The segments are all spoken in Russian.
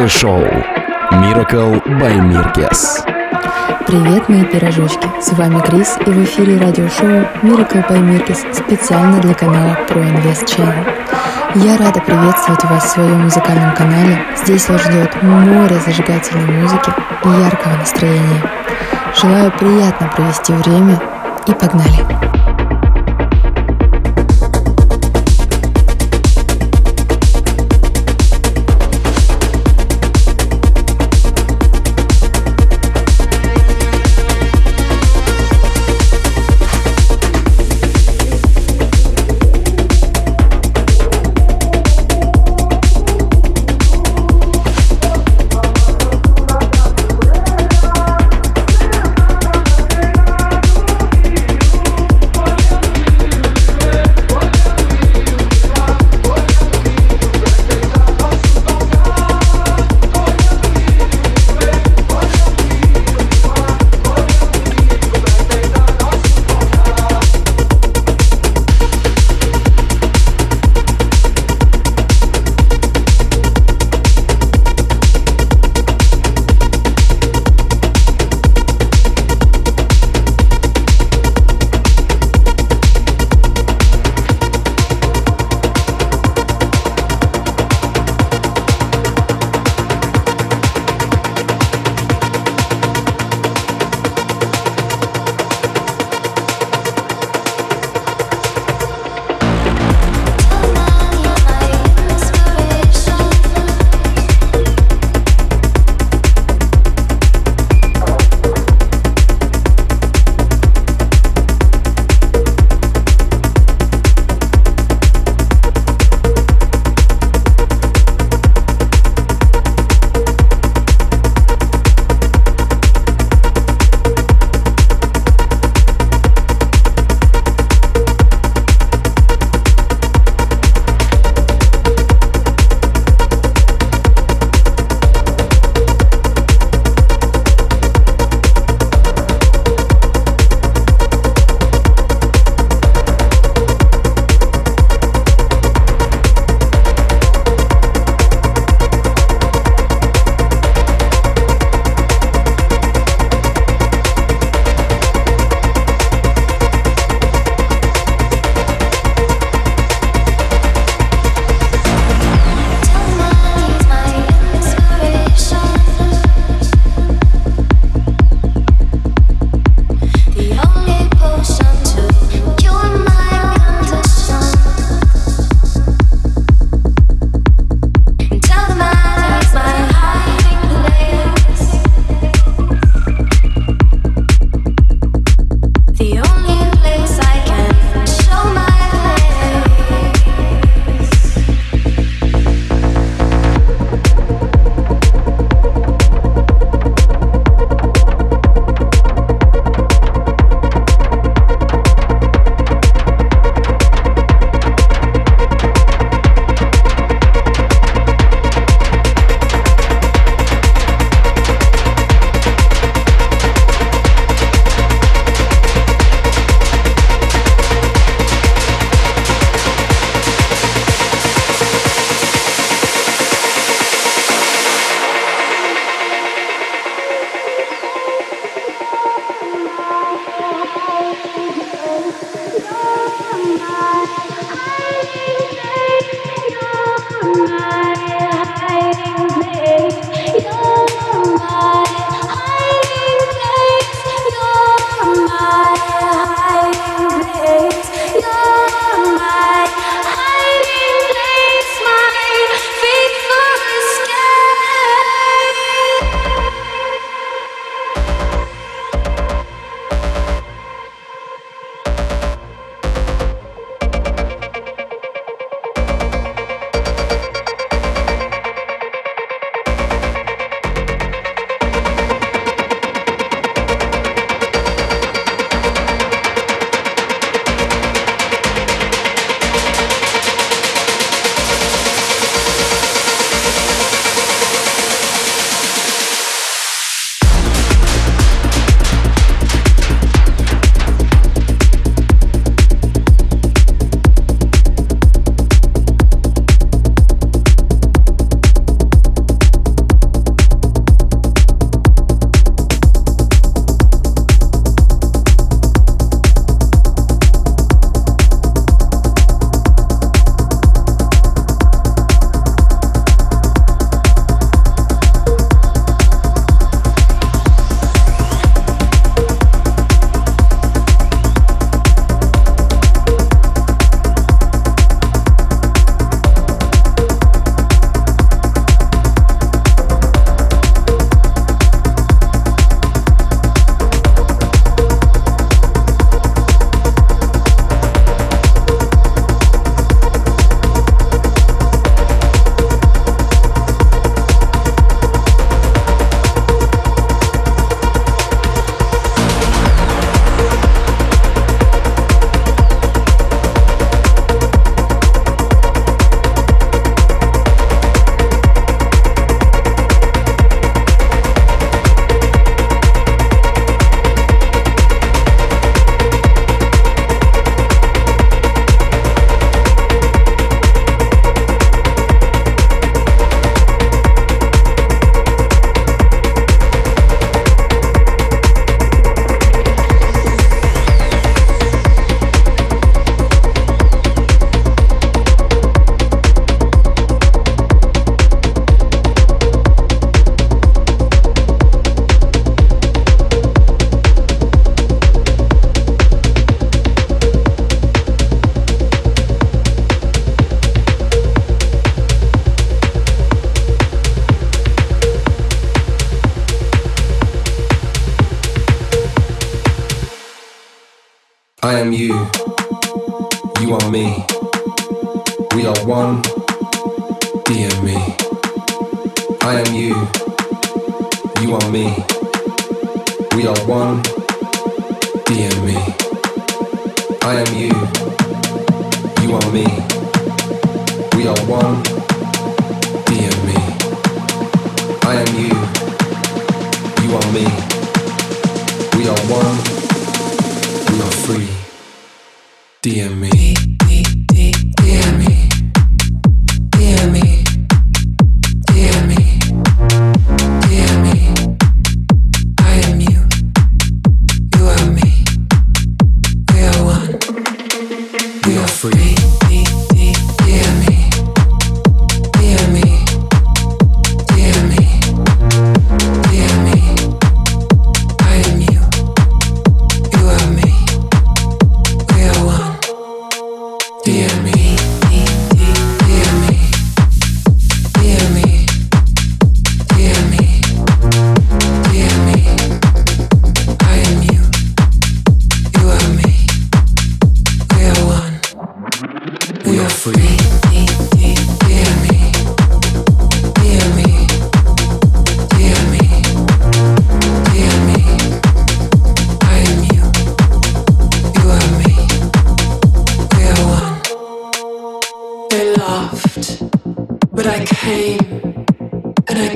Авторское шоу Miracle by Mirkes. Привет, мои пирожочки! С вами Крис и в эфире радиошоу Miracle by Mirkes специально для канала Pro Invest Channel. Я рада приветствовать вас в своем музыкальном канале. Здесь вас ждет море зажигательной музыки и яркого настроения. Желаю приятно провести время и погнали! You, you are me.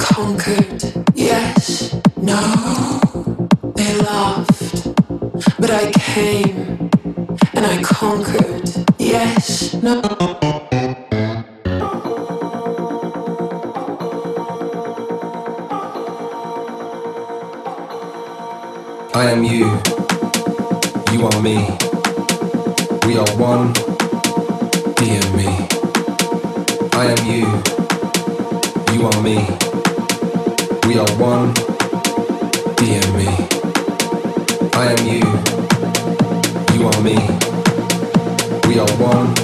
conquered. Yes, no. They laughed, but I came and I conquered. Yes, no. I am you, you are me. We are one, be and me. I am you, you are me. We are one. DM me. I am you. You are me. We are one.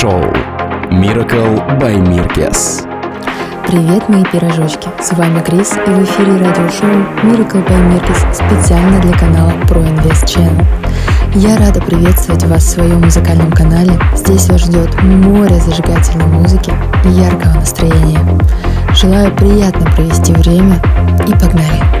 Шоу Miracle by Mirkes. Привет, мои пирожочки! С вами Крис и в эфире радиошоу Miracle by Mirkes специально для канала Pro Invest Channel. Я рада приветствовать вас в своем музыкальном канале. Здесь вас ждет море зажигательной музыки и яркого настроения. Желаю приятно провести время и погнали!